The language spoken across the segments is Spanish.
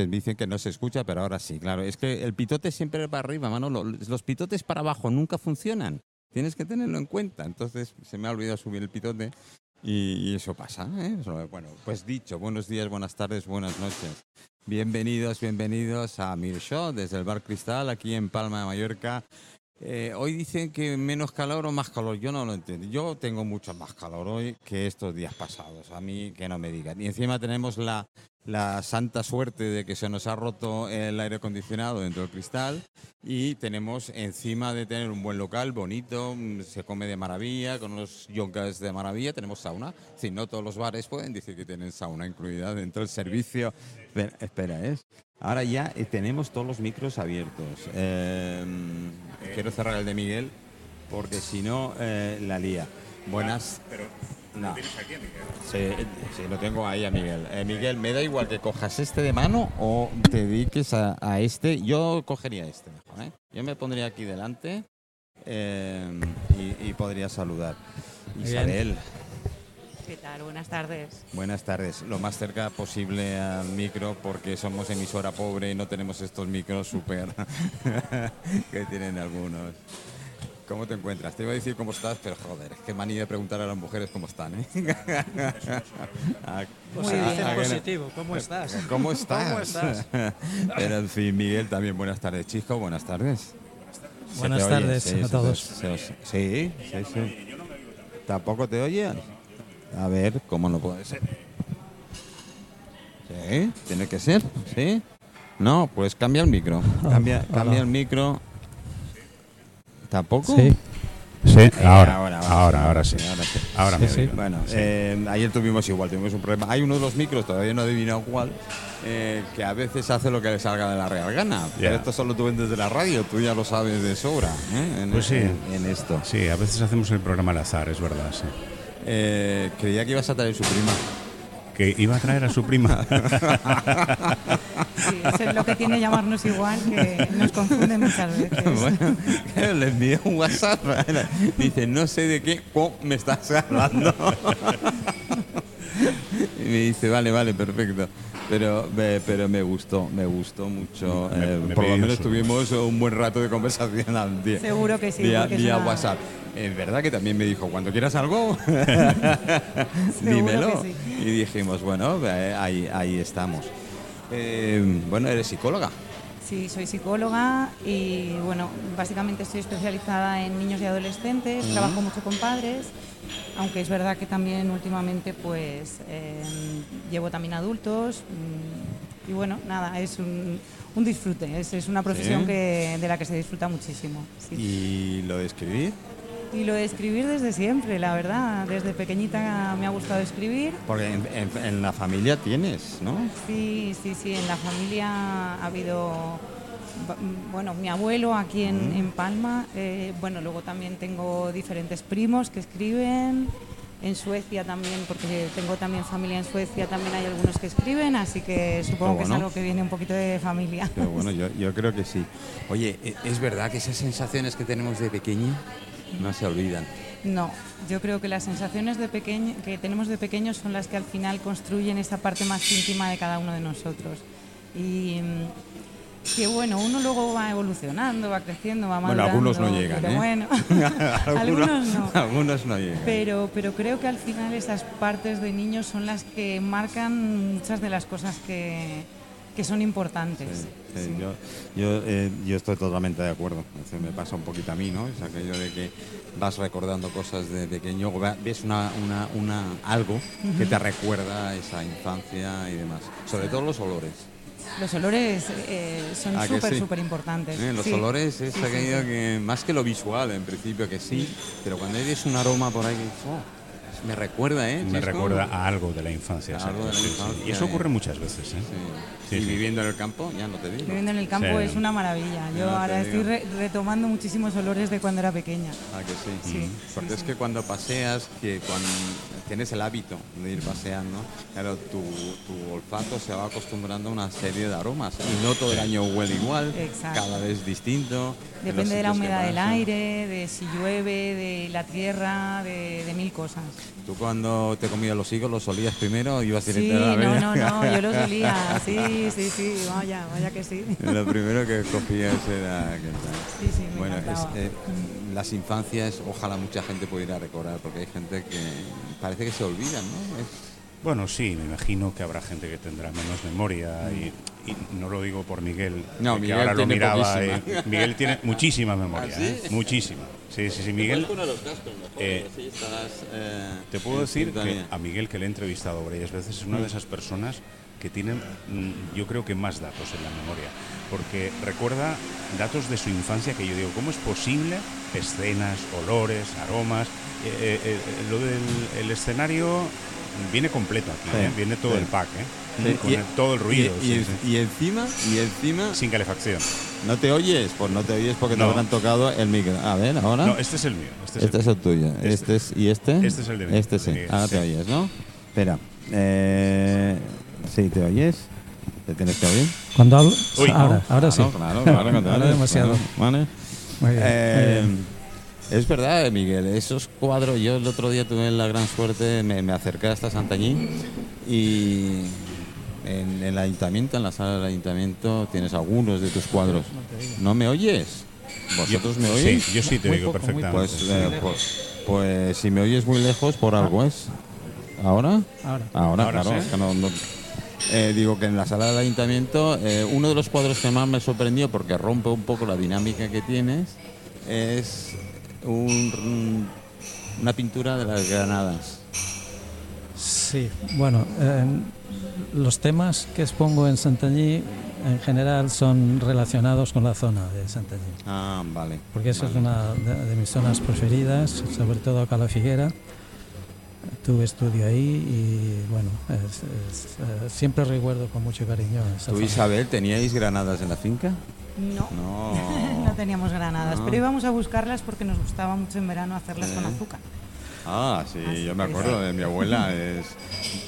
noches. Dicen que no se escucha, pero ahora sí, claro. Es que el pitote siempre va arriba, Manolo. Los pitotes para abajo nunca funcionan. Tienes que tenerlo en cuenta. Entonces se me ha olvidado subir el pitote y, eso pasa. ¿eh? Bueno, pues dicho, buenos días, buenas tardes, buenas noches. Bienvenidos, bienvenidos a Mir Show desde el Bar Cristal aquí en Palma de Mallorca. Eh, hoy dicen que menos calor o más calor. Yo no lo entiendo. Yo tengo mucho más calor hoy que estos días pasados. A mí que no me digan. Y encima tenemos la, la santa suerte de que se nos ha roto el aire acondicionado dentro del cristal y tenemos encima de tener un buen local bonito, se come de maravilla, con unos yogas de maravilla, tenemos sauna. Si no todos los bares pueden decir que tienen sauna incluida dentro del servicio. Espera, ¿es? Ahora ya eh, tenemos todos los micros abiertos. Em, quiero cerrar el de Miguel porque si no eh, la lía. Buenas. Pero no. tienes aquí a Miguel. Sí, lo tengo ahí a Miguel. Eh, Miguel, me da igual que cojas este de mano o te dediques a, este. Yo cogería este mejor. Yo me pondría aquí delante em, y, podría saludar. Isabel. ¿Qué tal? Buenas tardes. Buenas tardes. Lo más cerca posible al micro porque somos emisora pobre y no tenemos estos micros súper que tienen algunos. ¿Cómo te encuentras? Te iba a decir cómo estás, pero joder, qué manía de preguntar a las mujeres cómo están, ¿eh? Muy bien. positivo, ¿cómo estás? ¿Cómo estás? ¿Cómo estás? pero en fin, Miguel, también buenas tardes, chico, buenas tardes. Buenas tardes a todos. sí, sí, sí. ¿Tampoco te oyen? A ver, ¿cómo no puede ser? Sí, tiene que ser, ¿sí? No, pues cambia el micro. Cambia, cambia el micro. ¿Tampoco? Sí. Sí, eh, ahora, ahora, ahora, ahora, sí. Ahora sí, Bueno, eh, ayer tuvimos igual, tuvimos un problema. Hay uno de los micros, todavía no he adivinado cuál, eh, que a veces hace lo que le salga de la real gana. Pero esto solo tú vendes de la radio, tú ya lo sabes de sobra. En, pues sí. en, esto. Sí, a veces hacemos el programa al azar, es verdad, sí. Eh, creía que ibas a traer su prima. Que iba a traer a su prima. Sí, eso es lo que tiene llamarnos igual, que nos confunde muchas veces. Bueno, le envié un WhatsApp. Dice, no sé de qué me estás hablando. Y me dice, vale, vale, perfecto. Pero, pero me gustó, me gustó mucho. Eh, por lo menos tuvimos un buen rato de conversación al día. Seguro que sí. Vía, WhatsApp. Es verdad que también me dijo, cuando quieras algo, dímelo. Y dijimos, bueno, eh, ahí, ahí estamos. Eh, bueno, eres psicóloga. Sí, soy psicóloga y bueno, básicamente estoy especializada en niños y adolescentes, trabajo mucho con padres, aunque es verdad que también últimamente pues em, llevo también adultos mm, y bueno, nada, es un, disfrute, es, una profesión que, de la que se disfruta muchísimo. ¿Y lo de escribir? Y lo de escribir desde siempre, la verdad. Desde pequeñita me ha gustado escribir. Porque en, la familia tienes, ¿no? Sí, sí, sí. En la familia ha habido, bueno, mi abuelo aquí en, Palma. Eh, bueno, luego también tengo diferentes primos que escriben. En Suecia también, porque tengo también familia en Suecia, también hay algunos que escriben, así que supongo que es algo que viene un poquito de familia. Pero bueno, yo, yo creo que sí. Oye, ¿e-, ¿es verdad que esas sensaciones que tenemos de pequeño no se olvidan. No, yo creo que las sensaciones de pequeño, que tenemos de pequeños son las que al final construyen esa parte más íntima de cada uno de nosotros. Y mm, que bueno, uno luego va evolucionando, va creciendo, va madurando. Bueno, algunos no llegan, ¿eh? bueno, algunos, no. Algunos no llegan. Pero, pero creo que al final esas partes de niños son las que marcan muchas de las cosas que, que son importantes. Yo, yo, eh, yo, estoy totalmente de acuerdo. me pasa un poquito a mí, ¿no? Es aquello de que vas recordando cosas de pequeño, ves una, una, una algo que te recuerda esa infancia y demás. Sobre todo los olores. Los olores eh, son súper, súper importantes. Eh, los olores es aquello que, más que lo visual, en principio que sí, pero cuando eres un aroma por ahí oh, me recuerda, ¿eh? Me recuerda a algo de la infancia. Y eso ocurre muchas veces, ¿eh? y viviendo en el campo, ya no te digo. Viviendo en el campo es una maravilla. Yo ahora estoy retomando muchísimos olores de cuando era pequeña. Ah, que sí. sí Porque es que cuando paseas, que cuando tienes el hábito de ir paseando, claro, tu, olfato se va acostumbrando a una serie de aromas y no todo el año huele igual, cada vez distinto. Depende de la humedad del aire, de si llueve, de la tierra, de, mil cosas. ¿Tú cuando te comías los higos los olías primero ibas directo a la no, no, no, yo los olía, sí, sí, sí, vaya, vaya que sí. Lo primero que cogías era... Sí, sí, me bueno, eh, las infancias, ojalá mucha gente pudiera recordar, porque hay gente que parece que se olvidan, ¿no? Bueno, sí, me imagino que habrá gente que tendrá menos memoria y, no lo digo por Miguel, no, Miguel ahora lo miraba. Eh, Miguel tiene muchísima memoria, ¿Ah, ¿eh? muchísima. Sí, sí, sí, Miguel. Eh, te puedo decir que a Miguel que le he entrevistado varias veces es una de esas personas que tienen, mm, yo creo que más datos en la memoria, porque recuerda datos de su infancia que yo digo, ¿cómo es posible? Escenas, olores, aromas, lo del escenario viene completo aquí, ¿eh? viene todo el pack, ¿eh? con todo el ruido. Y, encima, y encima... Sin calefacción. ¿No te oyes? Pues no te oyes porque no. te habrán tocado el micro. A ver, ahora. No, este es el mío. Este es, este el, tuyo. Este. este. es, ¿Y este? Este es el de mí. Este sí. Ahora te oyes, ¿no? Espera. Eh, sí, ¿te oyes? ¿Te tienes que oír? Cuando hablo... Ahora, ahora sí. Claro, claro. ahora demasiado. vale. Muy bien. Eh, es verdad, Miguel, esos cuadros, yo el otro día tuve la gran suerte, me, acerqué hasta Santañín y en, el ayuntamiento, en la sala del ayuntamiento, tienes algunos de tus cuadros. ¿No me oyes? ¿Vosotros me oís? Sí, yo sí te oigo perfectamente. Pues, eh, pues, pues, si me oyes muy lejos, por algo es. ¿Ahora? Ahora. claro. Eh, digo que en la sala del ayuntamiento, eh, uno de los cuadros que más me sorprendió, porque rompe un poco la dinámica que tienes, es un, una pintura de las granadas. Sí, bueno, los temas que expongo en Santañí en general son relacionados con la zona de Santañí. Ah, vale. Porque esa es una de, mis zonas preferidas, sobre todo acá la Figuera. Tuve estudio ahí y bueno, eh, siempre recuerdo con mucho cariño. ¿Tú, Isabel, teníais granadas en la finca? No, no, teníamos granadas, pero íbamos a buscarlas porque nos gustaba mucho en verano hacerlas con azúcar. Ah, sí, yo me acuerdo de mi abuela. Es,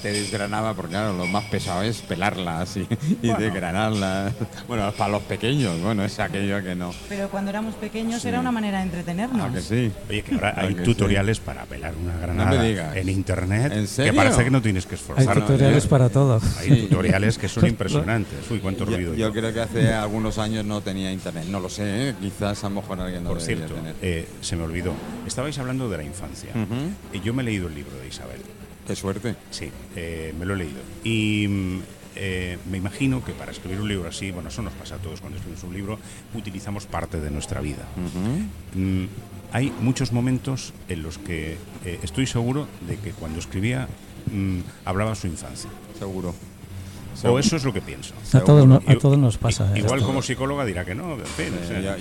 te desgranaba, porque claro, lo más pesado es pelarlas y, desgranarlas. Bueno, para los pequeños, bueno, es aquello que no. Pero cuando éramos pequeños era una manera de entretenernos. Ah, que sí. Oye, que ahora hay tutoriales para pelar una granada en internet. Que parece que no tienes que esforzarte. Hay tutoriales para todo. Hay tutoriales que son impresionantes. Uy, cuánto ruido. Yo, creo que hace algunos años no tenía internet. No lo sé, ¿eh? quizás a lo mejor alguien no Por cierto, eh, se me olvidó. Estabais hablando de la infancia. Y yo me he leído el libro de Isabel. Qué suerte. Sí, eh, me lo he leído. Y mm, eh, me imagino que para escribir un libro así, bueno, eso nos pasa a todos cuando escribimos un libro, utilizamos parte de nuestra vida. Mm, hay muchos momentos en los que eh, estoy seguro de que cuando escribía mm, hablaba su infancia. Seguro. O eso es lo que pienso. A todos, nos pasa. Igual como psicóloga dirá que no.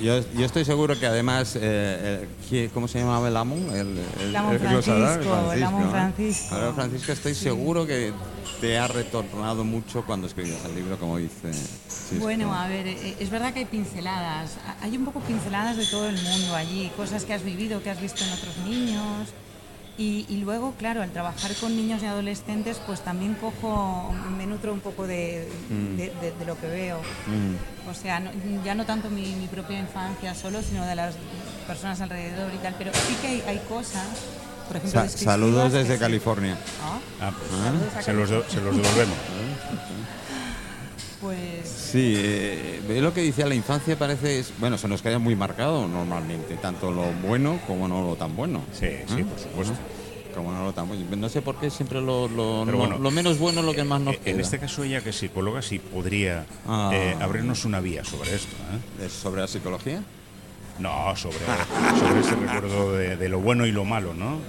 yo, estoy seguro que además, eh, eh ¿cómo se llamaba el amo? El, el, amo Francisco, el amo Francisco. Francisco, estoy seguro que te ha retornado mucho cuando escribías el libro, como dice. Bueno, a ver, eh, es verdad que hay pinceladas. Hay un poco pinceladas de todo el mundo allí, cosas que has vivido, que has visto en otros niños y, luego, claro, al trabajar con niños y adolescentes, pues también cojo, me nutro un poco de, mm. lo que veo. Mm. O sea, ya no tanto mi, propia infancia solo, sino de las personas alrededor y tal, pero sí que hay, cosas por ejemplo, saludos desde California. ¿Ah? Ah, pues, se, los, se, los, devolvemos. pues... Sí, eh, lo que decía la infancia parece, bueno, se nos queda muy marcado normalmente, tanto lo bueno como no lo tan bueno. Sí, sí, ¿Eh? por supuesto. Como no lo tan bueno. No sé por qué siempre lo, lo, lo, menos bueno es lo que más nos queda. En este caso ella que es psicóloga sí podría ah. eh, abrirnos una vía sobre esto. ¿Sobre la psicología? No, sobre, sobre ese recuerdo de, lo bueno y lo malo, ¿no?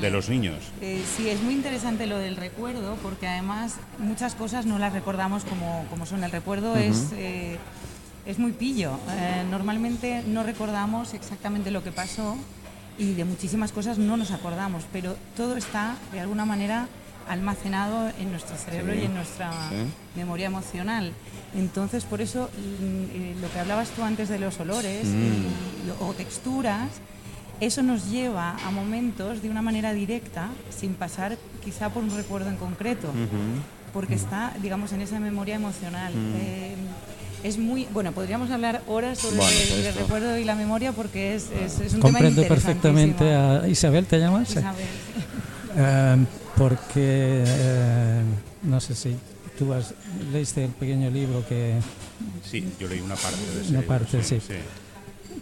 De los niños. Eh, sí, es muy interesante lo del recuerdo, porque además muchas cosas no las recordamos como, como son. El recuerdo es, eh, es muy pillo. Eh, normalmente no recordamos exactamente lo que pasó y de muchísimas cosas no nos acordamos, pero todo está de alguna manera almacenado en nuestro cerebro y en nuestra memoria emocional. Entonces, por eso mm, eh, lo que hablabas tú antes de los olores mm. o texturas, eso nos lleva a momentos de una manera directa, sin pasar quizá por un recuerdo en concreto. porque está, digamos, en esa memoria emocional. Eh, es muy bueno podríamos hablar horas sobre Bueno, el, recuerdo y la memoria porque es, es, es un Comprendo tema perfectamente a Isabel, ¿te llamas? Isabel. Eh, porque eh, no sé si tú has, leíste el pequeño libro que, Sí, yo leí una parte de ese Una libro, parte, sí.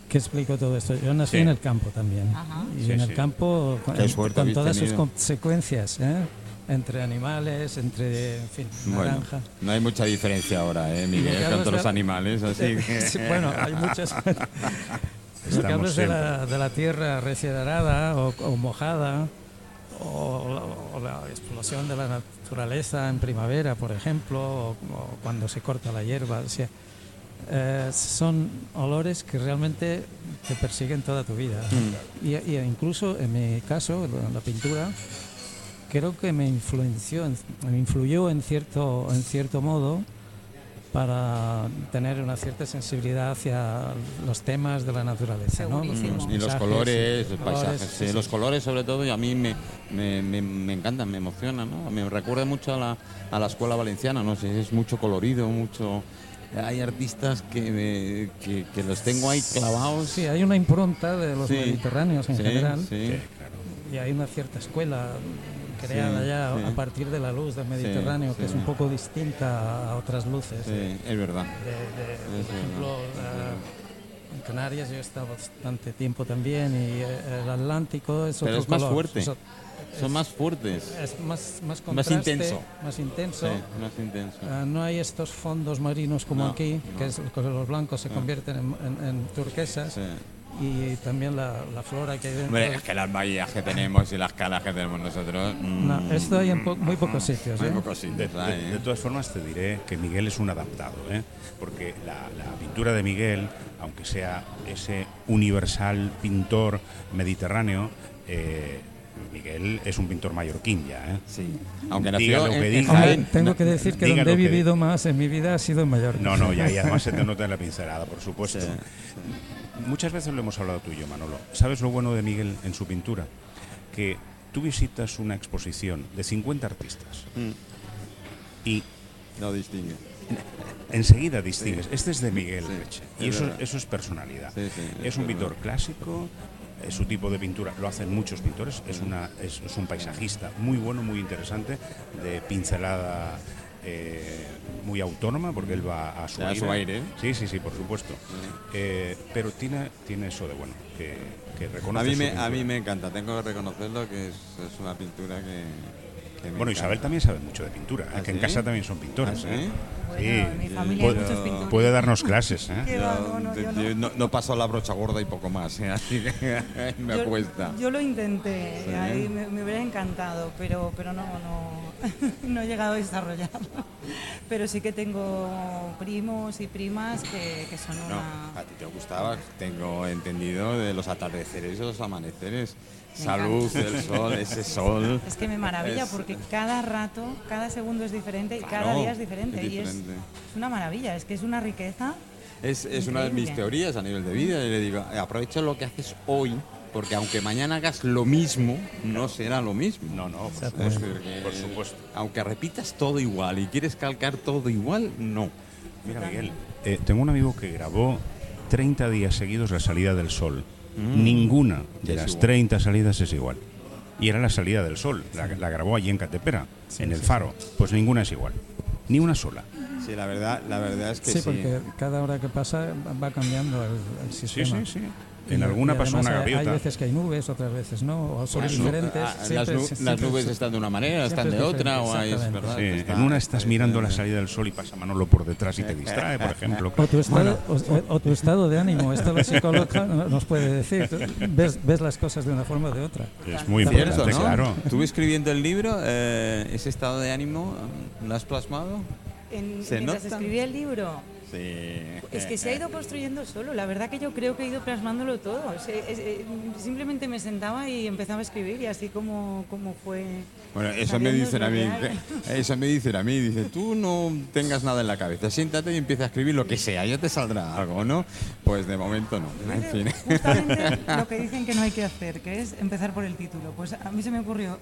que explicó todo esto. Yo nací Sí. en el campo también. Ajá. Y Sí, en sí. el campo, con, todas sus consecuencias, ¿eh? entre animales, entre, en fin, Bueno, naranja. no hay mucha diferencia ahora, ¿eh, Miguel, con todos los animales, así que... Sí, bueno, hay muchas. Lo que hablas de la, siempre. de la tierra recién arada o, o mojada, o, o la explosión de la naturaleza en primavera, por ejemplo, o, o cuando se corta la hierba. o sea, eh, son olores que realmente te persiguen toda tu vida. Mm. Y, y incluso en mi caso, la, la pintura, creo que me influenció, en- me influyó en cierto, en cierto modo para tener una cierta sensibilidad hacia los temas de la naturaleza. ¿no? Segurísimo. Y los colores, sí, los paisajes, sí, sí, sí. los colores sobre todo, y a mí me, me, me, me encantan, me emocionan, ¿no? Me recuerda mucho a la, a la escuela valenciana, no sé, es mucho colorido, mucho... Hay artistas que, me- que, que los tengo ahí clavados. Sí, hay una impronta de los Sí. mediterráneos en Sí, general claro. y hay una cierta escuela creada Sí, ya sí. a partir de la luz del Mediterráneo que es un poco distinta a otras luces. Sí, es verdad. De- de- Es por ejemplo, verdad, eh, en Canarias yo he estado bastante tiempo también y eh, el Atlántico es Pero otro es más color, fuerte. es o- Son más fuertes. es más, más Más intenso. Más intenso. Sí, más intenso. Ah, no hay estos fondos marinos como No, aquí, no. que es, los blancos se Ah. convierten en, en- en turquesas Sí. Y también la, la flora que hay dentro. Hombre, es que las bahías que tenemos y las calas que tenemos nosotros. mm, No, esto hay en po- muy pocos sitios. Muy ¿eh? pocos De, sitios, de- ¿eh? de todas formas te diré que Miguel es un adaptado, ¿eh? porque la, la pintura de Miguel, aunque sea ese universal pintor mediterráneo, eh, Miguel es un pintor mallorquín ya. ¿eh? Sí. Aunque nació lo que en- en diga. Hombre, tengo que decir que donde he lo que vivido más en mi vida ha sido en Mallorca. No, no, ya, y además se te nota en la pincelada, por supuesto. Sí, Muchas veces lo hemos hablado tú y yo, Manolo. ¿Sabes lo bueno de Miguel en su pintura? Que tú visitas una exposición de 50 artistas Mm, y No distingue. enseguida distingues. Este es de Miguel Sí, Reche. es Y eso, eso es personalidad. Sí, es un pintor clásico, es su tipo de pintura, lo hacen muchos pintores, es, una, es, es un paisajista muy bueno, muy interesante, de pincelada eh, muy autónoma, porque él va a su aire. su aire. Sí, sí, sí, por supuesto. Eh, pero tiene, tiene eso de bueno, que, que reconoce A mí, me, a mí me encanta, tengo que reconocerlo que es, es una pintura que, Bueno. Isabel también sabe mucho de pintura, ¿Ah, que en casa también son pintores. ¿Ah, sí? ¿eh? Bueno, Sí. mi familia hay Puede- muchos pintores. Puede darnos clases, ¿eh? No, no, yo no. yo no- no paso la brocha gorda y poco más, ¿eh? así que me yo, cuesta. Yo lo intenté, Sí. ahí me, me hubiera encantado, pero, pero no, no, no he llegado a desarrollarlo. Pero sí que tengo primos y primas que, que son No, una... a ti te gustaba, tengo entendido, de los atardeceres y los amaneceres. Luz del sol, ese sol. Es que me maravilla Es- porque cada rato, cada segundo es diferente y cada Claro, día es diferente. es Y es, diferente. es una maravilla, es que es una riqueza. Es, es una de mis teorías a nivel de vida. Y le digo, "Eh, aprovecha lo que haces hoy, porque aunque mañana hagas lo mismo, no será lo mismo. No, no, por supuesto. Por supuesto. Aunque repitas todo igual y quieres calcar todo igual, no. Mira, Miguel, eh, tengo un amigo que grabó 30 días seguidos la salida del sol. Ninguna de Es las igual. 30 salidas es igual. Y era la salida del sol. La, la grabó allí en Catepera, en el faro. Pues ninguna es igual. Ni una sola. Sí, la verdad, la verdad es que sí. Sí, porque cada hora que pasa va cambiando el, el Sí, sistema. sí, sí. Y- En alguna y pasó una hay- gaviota. Hay veces que hay nubes, otras veces no, o son Las diferentes. ah, las, siempre- nu- siempre las nubes es- están de una manera, están de es otra, o hay, es verdad. Sí, está- en una estás está mirando la salida del sol y pasa Manolo por detrás y te distrae, por ejemplo. O tu, estado, o, o tu estado de ánimo, esto la psicóloga no- nos puede decir. Ves, ves las cosas de una forma o de otra. Es muy Cierto, ¿no? claro. Tú escribiendo el libro, eh, ese estado de ánimo, ¿lo has plasmado? En, ¿Se mientras nota? escribí el libro, Sí. es que se ha ido construyendo solo. La verdad que yo creo que he ido plasmándolo todo. Simplemente me sentaba y empezaba a escribir y así como, como fue. Bueno, eso me dicen a mí. Eso me dicen a mí. Dice, tú no tengas nada en la cabeza, siéntate y empieza a escribir lo que sea, ya te saldrá algo, ¿no? Pues de momento no. En fin. Justamente lo que dicen que no hay que hacer, que es empezar por el título. Pues a mí se me ocurrió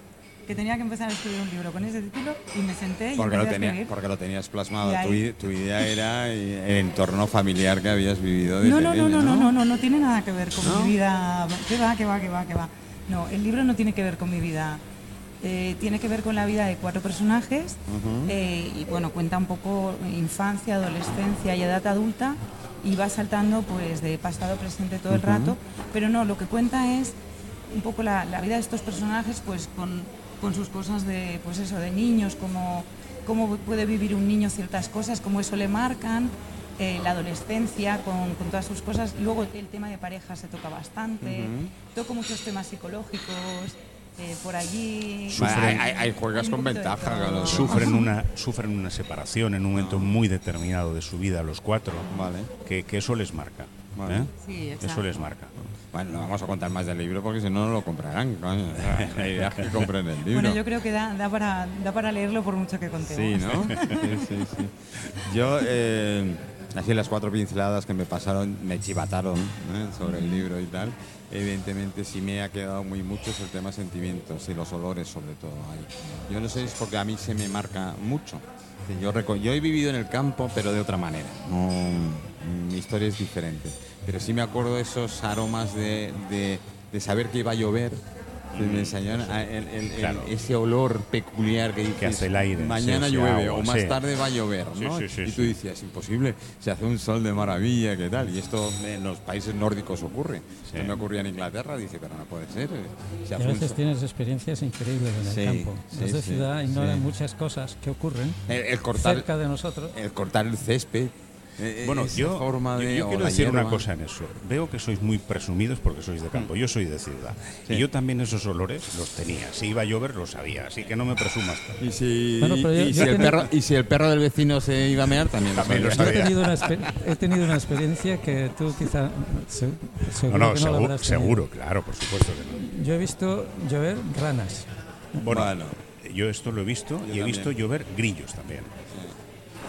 que tenía que empezar a escribir un libro con ese título y me senté y porque lo, a tenía, porque lo tenías plasmado. Tu, ahí- i- tu idea era el entorno familiar que habías vivido de No, no, no, no, no, no, no, no tiene nada que ver con mi vida. ¿Qué va, qué va, qué va, qué va? No, el libro no tiene que ver con mi vida. Eh, tiene que ver con la vida de cuatro personajes eh, y bueno, cuenta un poco infancia, adolescencia y edad adulta y va saltando pues de pasado a presente todo el rato, pero no, lo que cuenta es un poco la, la vida de estos personajes pues con, con sus cosas de pues eso, de niños, como cómo puede vivir un niño ciertas cosas, cómo eso le marcan, eh, la adolescencia con, con todas sus cosas. Luego el tema de pareja se toca bastante, toco muchos temas psicológicos eh, por allí. Hay- hay- juegas con ventaja, claro. Sufren una, sufren una separación en un momento muy determinado de su vida, los cuatro, Vale. que, que eso les marca. Vale. ¿eh? Sí, Eso les marca. Bueno, no vamos a contar más del libro porque si no, no lo comprarán. coño. O sea, La idea es que compren el libro. Bueno, yo creo que da, da, para, da para leerlo por mucho que contemos. Sí, ¿no? Sí, sí, sí. Yo, eh, así las cuatro pinceladas que me pasaron, me chivataron ¿eh? sobre el libro y tal. Evidentemente, sí me ha quedado muy mucho es el tema sentimientos y los olores, sobre todo. Ahí. Yo no sé, es porque a mí se me marca mucho. Yo, yo he vivido en el campo, pero de otra manera. No, mi historia es diferente. Pero sí me acuerdo de esos aromas de, de- de saber que iba a llover. que me enseñaron a- el- el- el- Claro. ese olor peculiar que dices, hace el aire, mañana sí, sí, llueve agua, o más sí. tarde va a llover, Sí, ¿no? sí, sí, y tú sí. decías, imposible, se hace un sol de maravilla, ¿qué tal? Y esto en los países nórdicos ocurre. Sí. Esto me ocurría en Inglaterra, dice, pero no puede ser. eh, Se Y hace a un veces tienes experiencias increíbles en el Sí, campo. sí, Los de sí, ciudad ignoran sí. muchas cosas que ocurren el, el cortar, cerca de nosotros. el cortar el césped. Eh, Bueno, yo, forma yo- de, yo o quiero decir una cosa en eso. Veo que sois muy presumidos porque sois de campo. Yo soy de ciudad. Sí. Y yo también esos olores los tenía. Si iba a llover, lo sabía. Así que no me presumas. Y si, Bueno, pero yo- y yo si el perro, y si el perro del vecino se iba a mear, también lo También lo sabía. Yo he tenido, una exper- he tenido una experiencia que tú quizá se- No, seguro no, no claro, por supuesto que Yo he visto llover ranas. no. Bueno, Bueno. yo esto lo he visto y he también. visto llover grillos también.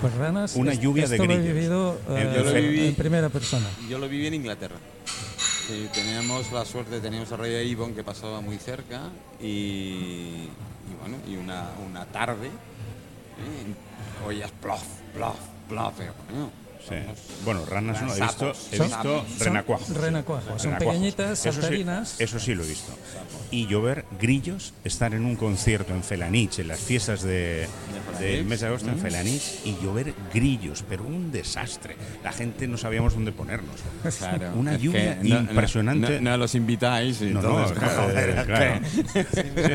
Pues ranas. Una lluvia de esto lo he grillos. vivido eh, Yo lo viví- en primera persona. Yo lo viví en Inglaterra. Sí, teníamos la suerte, teníamos a Rey Avon que pasaba muy cerca y, y bueno, y una, una tarde ¿eh? oías plof, plof, plof, pero coño, Sí. Bueno, ranas no, he visto, he Son- visto son renacuajos. renacuajos, son Renacuajos. pequeñitas, Eso sí- saltarinas. Eso sí, lo he visto. Y llover grillos, estar en un concierto en Felanich, en las fiestas de, del mes de agosto en Mm. Felanich, y llover grillos, pero un desastre. La gente no sabíamos dónde ponernos. Claro, Una es que lluvia no- no- impresionante. No, los invitáis y No, entonces, claro,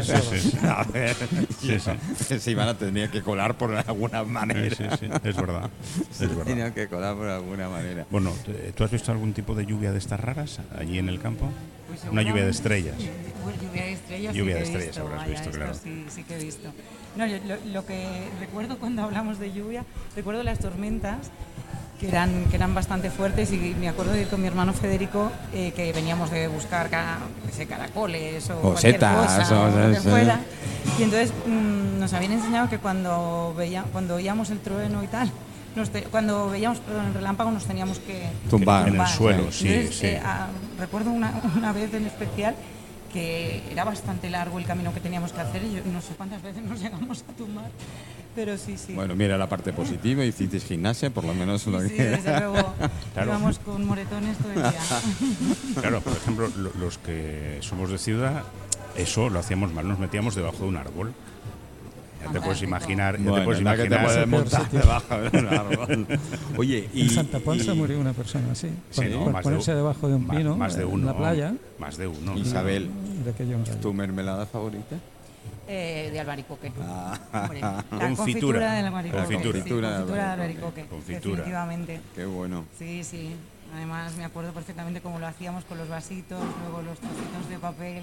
sí, sí. A ver, Sí, sí. se iban a tener que colar por alguna manera. Es verdad. Es verdad. Por alguna manera. Bueno, ¿tú has visto algún tipo de lluvia de estas raras allí en el campo? Pues Una lluvia de estrellas. Pues lluvia de estrellas. Lluvia sí de que he estrellas habrás vaya, visto, claro. Sí, sí que he visto. No, yo lo, lo que recuerdo cuando hablamos de lluvia, recuerdo las tormentas que eran, que eran bastante fuertes y me acuerdo de ir con mi hermano Federico eh, que veníamos de buscar ca- qué sé, caracoles o, O cualquier setas, cosa, o o lo que fuera. Y entonces mm, nos habían enseñado que cuando, veía, cuando oíamos el trueno y tal, nos te- cuando veíamos perdón, el relámpago nos teníamos que Tumbar. En el suelo, sí, entonces, sí. eh, ah, recuerdo una, una vez en especial que era bastante largo el camino que teníamos que hacer y yo no sé cuántas veces nos llegamos a tumbar, pero sí, sí. Bueno, mira la parte positiva, hicisteis gimnasia, por lo menos lo sí, que... desde luego Claro. íbamos con moretones todo el día. Claro, por ejemplo, lo- los que somos de ciudad, eso lo hacíamos mal, nos metíamos debajo de un árbol. Ya te puedes imaginar, ya te puedes la que te imaginar. puedes montar debajo de un árbol. Oye, y... en Santa Ponsa y- murió una persona así, Sí, por, ¿no? por Más de ponerse debajo de un ma- pino más de en uno, la playa. Más de uno. Isabel, De. ¿tu mermelada favorita? Eh, de albaricoque. Ah. Hombre, la Confitura. confitura del albaricoque. Confitura. sí, Confitura de confitura de albaricoque. albaricoque. Confitura. Definitivamente. Qué bueno. Sí, sí. Además me acuerdo perfectamente cómo lo hacíamos con los vasitos, luego los trocitos de papel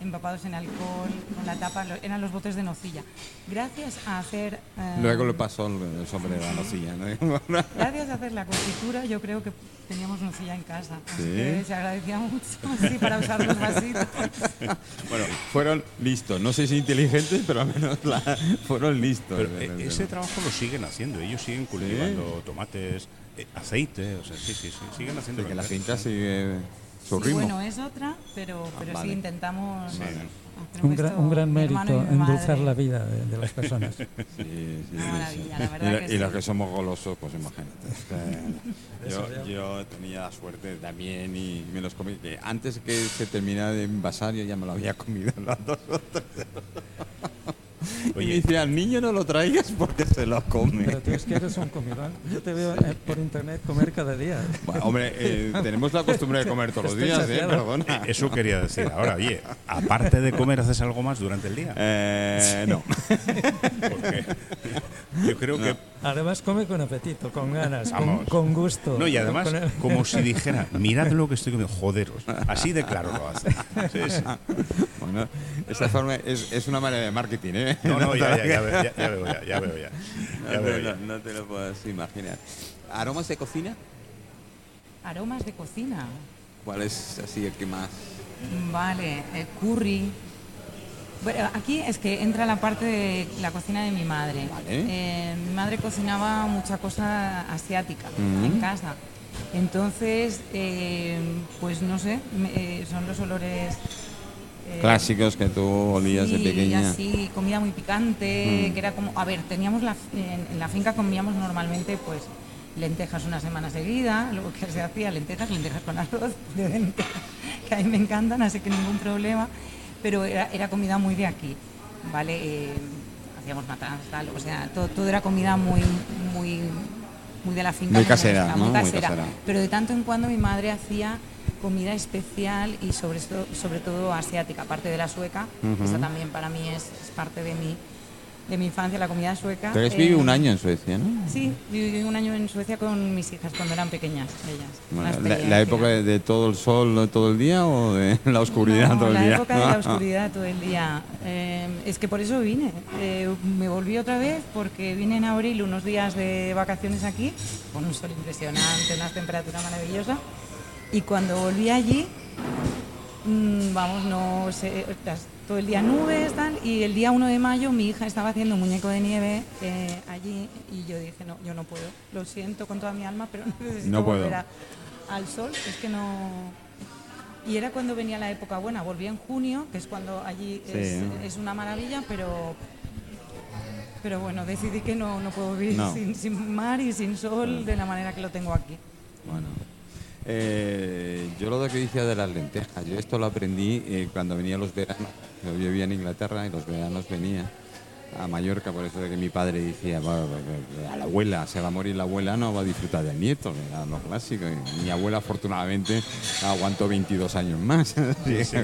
empapados en alcohol, con la tapa, lo- eran los botes de nocilla. Gracias a hacer... eh, Luego le pasó el, el sobre de la nocilla, ¿no? Gracias a hacer la confitura yo creo que teníamos nocilla en casa. Así ¿Sí? que se agradecía mucho sí, para usar los vasitos. bueno, fueron listos. No sé si inteligentes, pero al menos la- fueron listos. Pero eh, ese trabajo lo siguen haciendo, ellos siguen cultivando tomates, eh, aceite, o sea, sí, sí, sí, siguen haciendo que la finca sigue... su Sí, ritmo. bueno, es otra, pero, pero vale. sí intentamos. Un gran, un mérito, endulzar la vida de, de las personas. Sí, sí, Una sí, maravilla, sí. la verdad y, que y sí. los que somos golosos, pues imagínate. Yo, tenía la suerte también y me los comí. Que antes que se terminara de envasar, yo ya me lo había comido en las dos o tres. Y me Oye. decía, al niño no lo traigas porque se lo come. Pero tú es que eres un comidón. Yo te veo eh, por internet comer cada día. Bueno, hombre, eh, tenemos la costumbre de comer todos los Estoy días, ¿eh? Perdona. Eso quería decir. Ahora, oye, aparte de comer, ¿haces algo más durante el día? Eh, no. Porque yo creo que... Además come con apetito, con ganas, con, gusto. No, y además, Con el- como si dijera, mirad lo que estoy comiendo, joderos. Así de claro lo hace. Sí, sí. Bueno, esa forma es, es una manera de marketing, ¿eh? No, no, ya, ya, ya, ve- ya- ya veo, ya, ya veo ya. No, Ya veo ya. no te lo puedes imaginar. ¿Aromas de cocina? Aromas de cocina. ¿Cuál es así el que más? Vale, el curry. Bueno, aquí es que entra la parte de la cocina de mi madre. Vale. Eh, mi madre cocinaba mucha cosa asiática Mm. en casa. Entonces, eh, pues no sé, eh, son los olores eh, Clásicos que tú olías de sí, pequeña. así, comida muy picante, Mm. que era como, a ver, teníamos la, en, en la finca comíamos normalmente pues lentejas una semana seguida, luego que se hacía lentejas, lentejas con arroz de lentejas, que a mí me encantan, así que ningún problema, pero era, era comida muy de aquí, ¿vale? Eh, hacíamos matanzas, tal, o sea, todo, todo era comida muy, muy, muy de la finca. Muy casera, nuestra, ¿no? muy Muy casera. Pero de tanto en cuando mi madre hacía comida especial y sobre, sobre todo asiática, aparte de la sueca. Ujú. Esa también para mí es, es parte de mi, de mi infancia, la comida sueca. Tú has Eh, un año en Suecia, ¿no? Sí, viví un año en Suecia con mis hijas cuando eran pequeñas, ellas. Bueno, la, la época de, de todo el sol todo el día o de la oscuridad No, todo el la día? época de la oscuridad todo el día. Eh, es que por eso vine. Eh, me volví otra vez porque vine en abril unos días de vacaciones aquí, con un sol impresionante, una temperatura maravillosa. Y cuando volví allí, mm, vamos, no sé, las- todo el día nubes, tal. Y el día 1 de mayo mi hija estaba haciendo un muñeco de nieve eh, allí y yo dije, no, yo no puedo. Lo siento con toda mi alma, pero necesito No puedo. volver a- al sol. Es que no... Y era cuando venía la época buena, volví en junio, que es cuando allí Sí. es, es una maravilla, pero pero bueno, decidí que no, no puedo vivir No. sin, sin mar y sin sol de la manera que lo tengo aquí. Bueno. Eh, yo lo que decía de las lentejas, yo esto lo aprendí eh, cuando venía los veranos. Yo vivía en Inglaterra y los veranos venía a Mallorca, por eso de que mi padre decía, "Va, va, va, a la abuela, se va a morir la abuela, no va a disfrutar del nieto, era lo clásico. Y mi abuela afortunadamente aguantó 22 años más. Sí, sí, sí,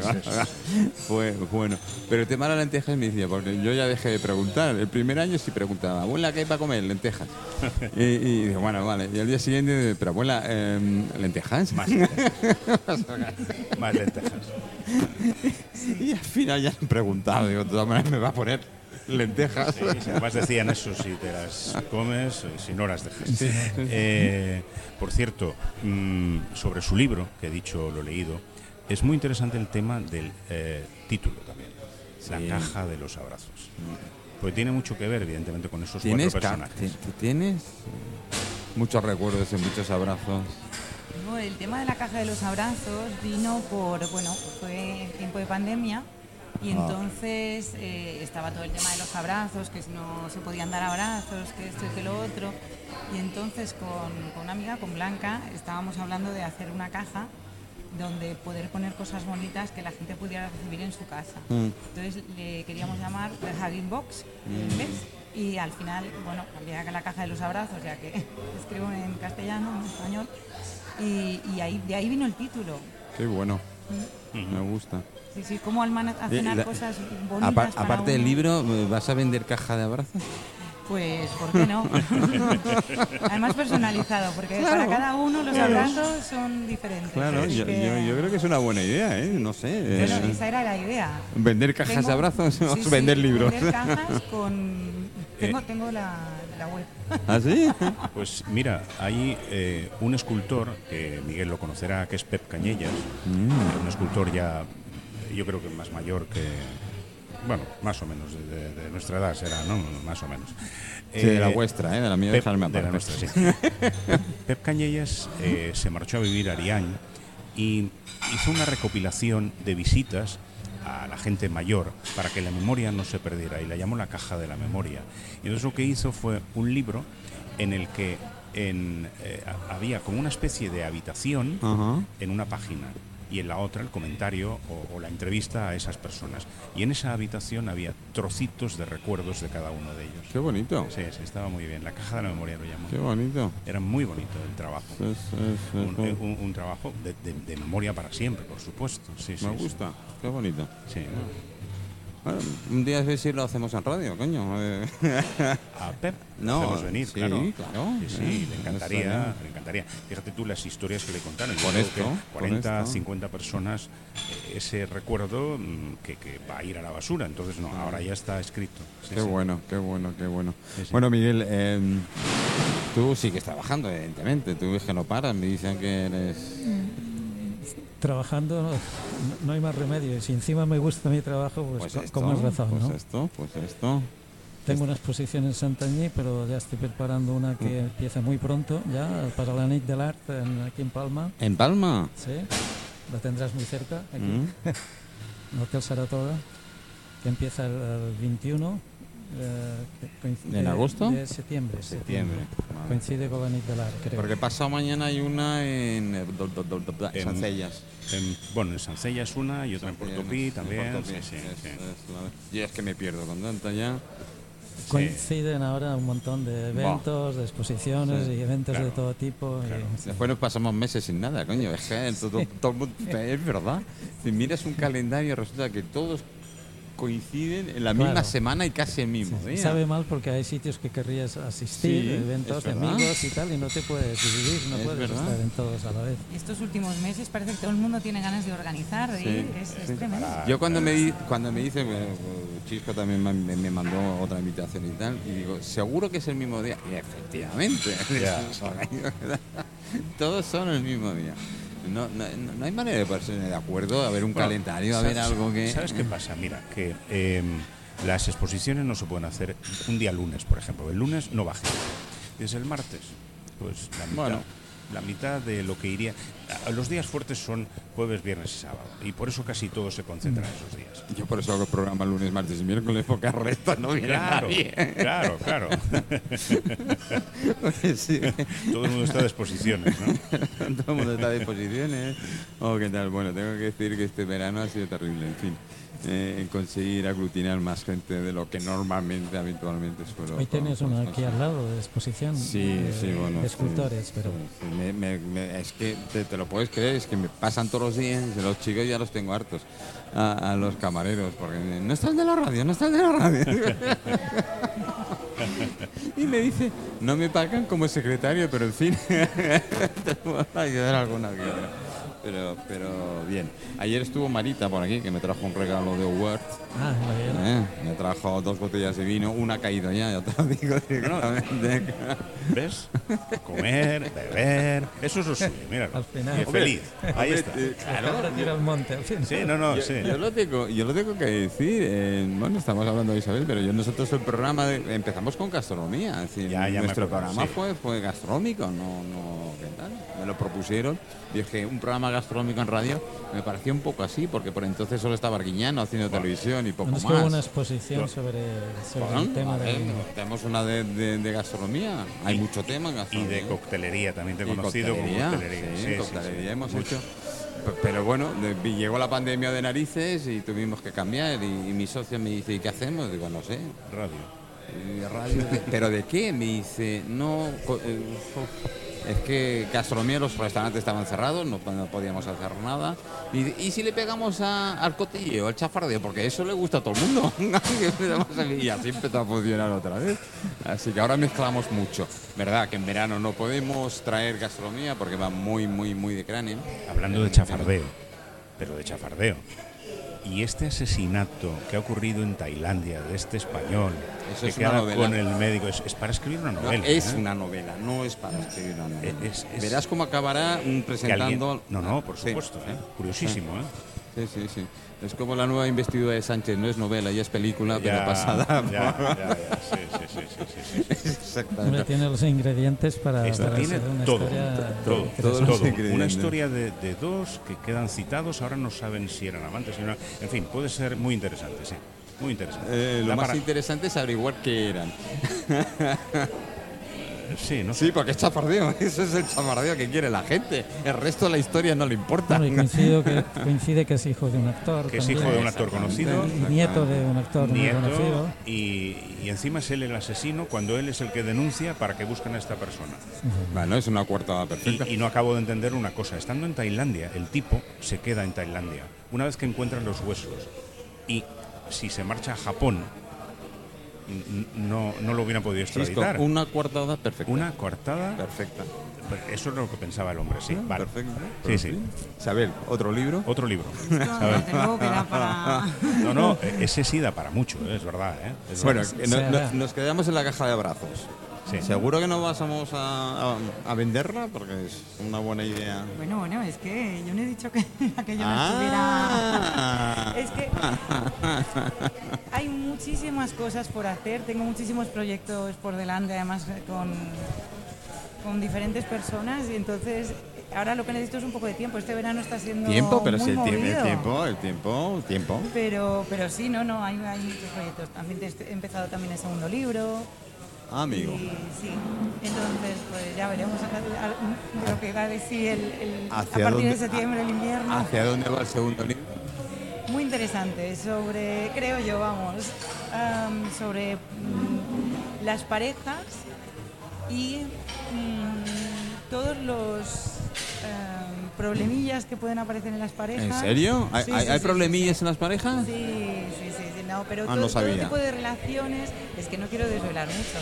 Fue bueno. Pero el tema de las lentejas me decía, porque yo ya dejé de preguntar. El primer año sí preguntaba, abuela, ¿qué hay para comer? Lentejas. y, y digo, bueno, vale. Y al día siguiente, pero abuela, em, ¿lentejas? Más, más lentejas. y al final ya he preguntado, digo, de todas maneras me va a poner lentejas. Sí, si además decían eso, si te las comes, eh, si no las dejas. Eh, por cierto, mm, sobre su libro, que he dicho, lo he leído, es muy interesante el tema del eh, título también, Sí. la caja de los abrazos. Porque tiene mucho que ver, evidentemente, con esos ¿Tienes, cuatro personajes. ti- ti- ¿Tienes muchos recuerdos y muchos abrazos? No, el tema de la caja de los abrazos vino por, bueno, fue en tiempo de pandemia y entonces eh, estaba todo el tema de los abrazos, que no se podían dar abrazos, que esto y que lo otro. Y entonces con, con una amiga, con Blanca, estábamos hablando de hacer una caja donde poder poner cosas bonitas que la gente pudiera recibir en su casa. Mm. Entonces le queríamos llamar The Hugging Box en inglés y al final, bueno, cambié la caja de los abrazos, ya que escribo en castellano, en español, y, y ahí, de ahí vino el título. Qué bueno. Me gusta. Sí, sí, cómo almacenar Eh, la- cosas bonitas Apa- para aparte del libro, ¿me ¿vas a vender caja de abrazos? Pues, ¿por qué no? Además personalizado, porque para cada uno los abrazos son diferentes. Claro, yo, que- yo- yo creo que es una buena idea, ¿eh? No sé. eh, Bueno, esa era la idea. ¿Vender cajas Tengo- de abrazos o sí, sí, vender libros? Vender cajas con... Tengo, tengo la, la web. ¿Ah, sí? Pues mira, hay eh, un escultor, que Miguel lo conocerá, que es Pep Cañellas, Mm. un escultor ya, yo creo que más mayor que, bueno, más o menos, de, nuestra edad será, ¿no? Más o menos. Sí, de la Eh, vuestra, ¿eh? De la mía, Pep, dejarme de la nuestra, sí. Pep Cañellas eh, se marchó a vivir a Arián y hizo una recopilación de visitas a la gente mayor para que la memoria no se perdiera y la llamó la caja de la memoria. Y entonces lo que hizo fue un libro en el que en, eh, había como una especie de habitación en una página y en la otra el comentario o, la entrevista a esas personas. Y en esa habitación había trocitos de recuerdos de cada uno de ellos. Qué bonito. Sí, sí, estaba muy bien. La caja de la memoria lo llamó. Qué bonito. Era muy bonito el trabajo. un, trabajo de, memoria para siempre, por supuesto. Sí, Me gusta. Qué bonito. Sí un día si lo hacemos en radio, coño. A Pep no, hacemos venir, sí, claro. Sí, sí, le encantaría, le encantaría. Fíjate tú las historias que le contaron. Por esto, 40, 50 personas, eh, ese recuerdo mm, que, que, va a ir a la basura. Entonces, no, ahora ya está escrito. qué bueno, qué bueno, qué bueno. Bueno, Miguel, eh, tú sigues trabajando, evidentemente. Tú ves que no paras, me dicen que eres... Trabajando no, hay más remedio. Y si encima me gusta mi trabajo, pues, pues como es razón, pues esto, pues esto. Tengo una exposición en Santanyí, pero ya estoy preparando una que mm. empieza muy pronto, ya para la Nit del Arte aquí en Palma. ¿En Palma? Sí, la tendrás muy cerca, aquí, mm. en Hotel Saratoga, que empieza el 21 eh, ¿En agosto? De septiembre. Septiembre. Coincide con la Nit creo. Porque pasado mañana hay una en, eh, Sancellas. bueno, en Sancellas una y otra en Portopí también. y es que me pierdo con tanta ya. Coinciden ahora un montón de eventos, de exposiciones y eventos de todo tipo. Después nos pasamos meses sin nada, coño. Es es verdad. Si miras un calendario, resulta que todos coinciden en la misma semana y casi el mismo día. Sabe mal porque hay sitios que querrías asistir, eventos de amigos y tal, y no te puedes dividir, no puedes estar en todos a la vez. Estos últimos meses parece que todo el mundo tiene ganas de organizar, ¿eh? es, tremendo. Yo cuando me, cuando me dice, Chisco también me, mandó otra invitación y tal, y digo, seguro que es el mismo día. Y efectivamente, todos son el mismo día. No, no, no, hay manera de ponerse de acuerdo, a ver un calendario, a ver algo que... ¿Sabes qué pasa? Mira, que em, las exposiciones no se pueden hacer un día lunes, por ejemplo. El lunes no baje. Es el martes. Pues la mitad. Bueno la mitad de lo que iría. Los días fuertes son jueves, viernes y sábado. Y por eso casi todo se concentra en esos días. Yo por eso hago programa lunes, martes y miércoles, porque resta no viene claro, Claro, claro. Todo el mundo está a disposiciones, ¿no? todo el mundo está a disposiciones. Oh, ¿qué tal? Bueno, tengo que decir que este verano ha sido terrible, en fin eh, en conseguir aglutinar más gente de lo que normalmente, habitualmente suelo. Hoy tienes una aquí al lado de exposición sí, de, sí, bueno, de escultores, pero... es que te, lo puedes creer, es que me pasan todos los días, los chicos ya los tengo hartos, a, los camareros, porque no están de la radio, no están de la radio. y me dice, no me pagan como secretario, pero en fin, te puedo ayudar alguna vez. Pero, pero bien. Ayer estuvo Marita por aquí, que me trajo un regalo de Word. Ah. ¿Eh? Me trajo dos botellas de vino, una ha caído ya, ya te lo digo directamente. ¿Ves? Comer, beber, eso es lo suyo, mira. Al final. feliz. Ahí está. Claro. tira al monte, Sí, no, no, sí. Yo lo tengo, yo lo tengo que decir. Eh, bueno, estamos hablando de Isabel, pero yo nosotros el programa empezamos con gastronomía. Es decir, ya, ya nuestro programa fue, fue gastronómico, no, no, ¿qué tal? Me lo propusieron. Dije, un programa gastronómico en radio me pareció un poco así, porque por entonces solo estaba Arguiñano haciendo televisión y poco más. hubo una exposición sobre, el tema de... Tenemos una de, gastronomía, hay mucho tema en gastronomía. Y de coctelería, también te he conocido como coctelería. Sí, coctelería hemos hecho. Pero bueno, llegó la pandemia de narices y tuvimos que cambiar y, mi socio me dice, ¿y qué hacemos? Digo, no sé. Radio. radio ¿Pero de qué? Me dice, no... Eh, es que gastronomía, los restaurantes estaban cerrados, no, podíamos hacer nada. Y, si le pegamos al cotilleo, al chafardeo, porque eso le gusta a todo el mundo. y así empezó a funcionar otra vez. Así que ahora mezclamos mucho. ¿Verdad? Que en verano no podemos traer gastronomía porque va muy, muy, muy de cráneo. Hablando de chafardeo, pero de chafardeo. Y este asesinato que ha ocurrido en Tailandia de este español que queda con el médico es, para escribir una novela. es ¿eh? una novela, no es para escribir una novela. Verás cómo acabará presentando. no, no, por supuesto. ¿eh? Curiosísimo, ¿eh? Sí, sí, sí. Es como la nueva investidura de Sánchez, no es novela, ya es película, pero pasada. Ya, ya, ya, sí, sí, sí, Exactamente. tiene los ingredientes para, Esta tiene una todo, historia todo, todo, Una historia de, de, dos que quedan citados, ahora no saben si eran amantes, si en fin, puede ser muy interesante, sí. Muy interesante. Eh, lo más interesante es averiguar qué eran. Sí, ¿no? Sí, porque es chapardeo. Eso es el chapardeo que quiere la gente. El resto de la historia no le importa. que, coincide que es hijo de un actor. Que es hijo de un actor conocido. Y nieto de un actor conocido. Y, y, encima es él el asesino cuando él es el que denuncia para que busquen a esta persona. Bueno, es una cuarta perfecta. Y, y no acabo de entender una cosa. Estando en Tailandia, el tipo se queda en Tailandia. Una vez que encuentran los huesos. Y si se marcha a Japón no, no lo hubieran podido extraditar. una coartada perfecta. Una coartada perfecta. Eso es lo que pensaba el hombre, sí. Ah, perfecto. Sí, sí. Isabel, ¿otro libro? Otro libro. No, no, ese sí da para mucho, ¿eh? es verdad. ¿eh? bueno, nos quedamos en la caja de abrazos. ¿Seguro que no vamos a, a, venderla? Porque es una buena idea. Bueno, bueno, es que yo no he dicho que aquello no estuviera... es que hay muchísimas cosas por hacer, tengo muchísimos proyectos por delante, además con, con diferentes personas, y entonces ahora lo que necesito es un poco de tiempo. Este verano está siendo tiempo, pero muy el, tiempo, el tiempo, el tiempo, el tiempo. Pero, pero sí, no, no, hay, hay muchos proyectos. También he empezado también el segundo libro. Ah, amigo. sí, entonces pues ya veremos lo que va a decir el, a partir de septiembre el invierno. ¿Hacia dónde va el segundo libro? Muy interesante, sobre, creo yo, vamos, sobre mm, las parejas y mm, todos los problemillas que pueden aparecer en las parejas. ¿En serio? ¿Hay, problemillas en las parejas? Sí, sí, sí, no, pero ah, todo, tipo de relaciones, es que no quiero desvelar mucho.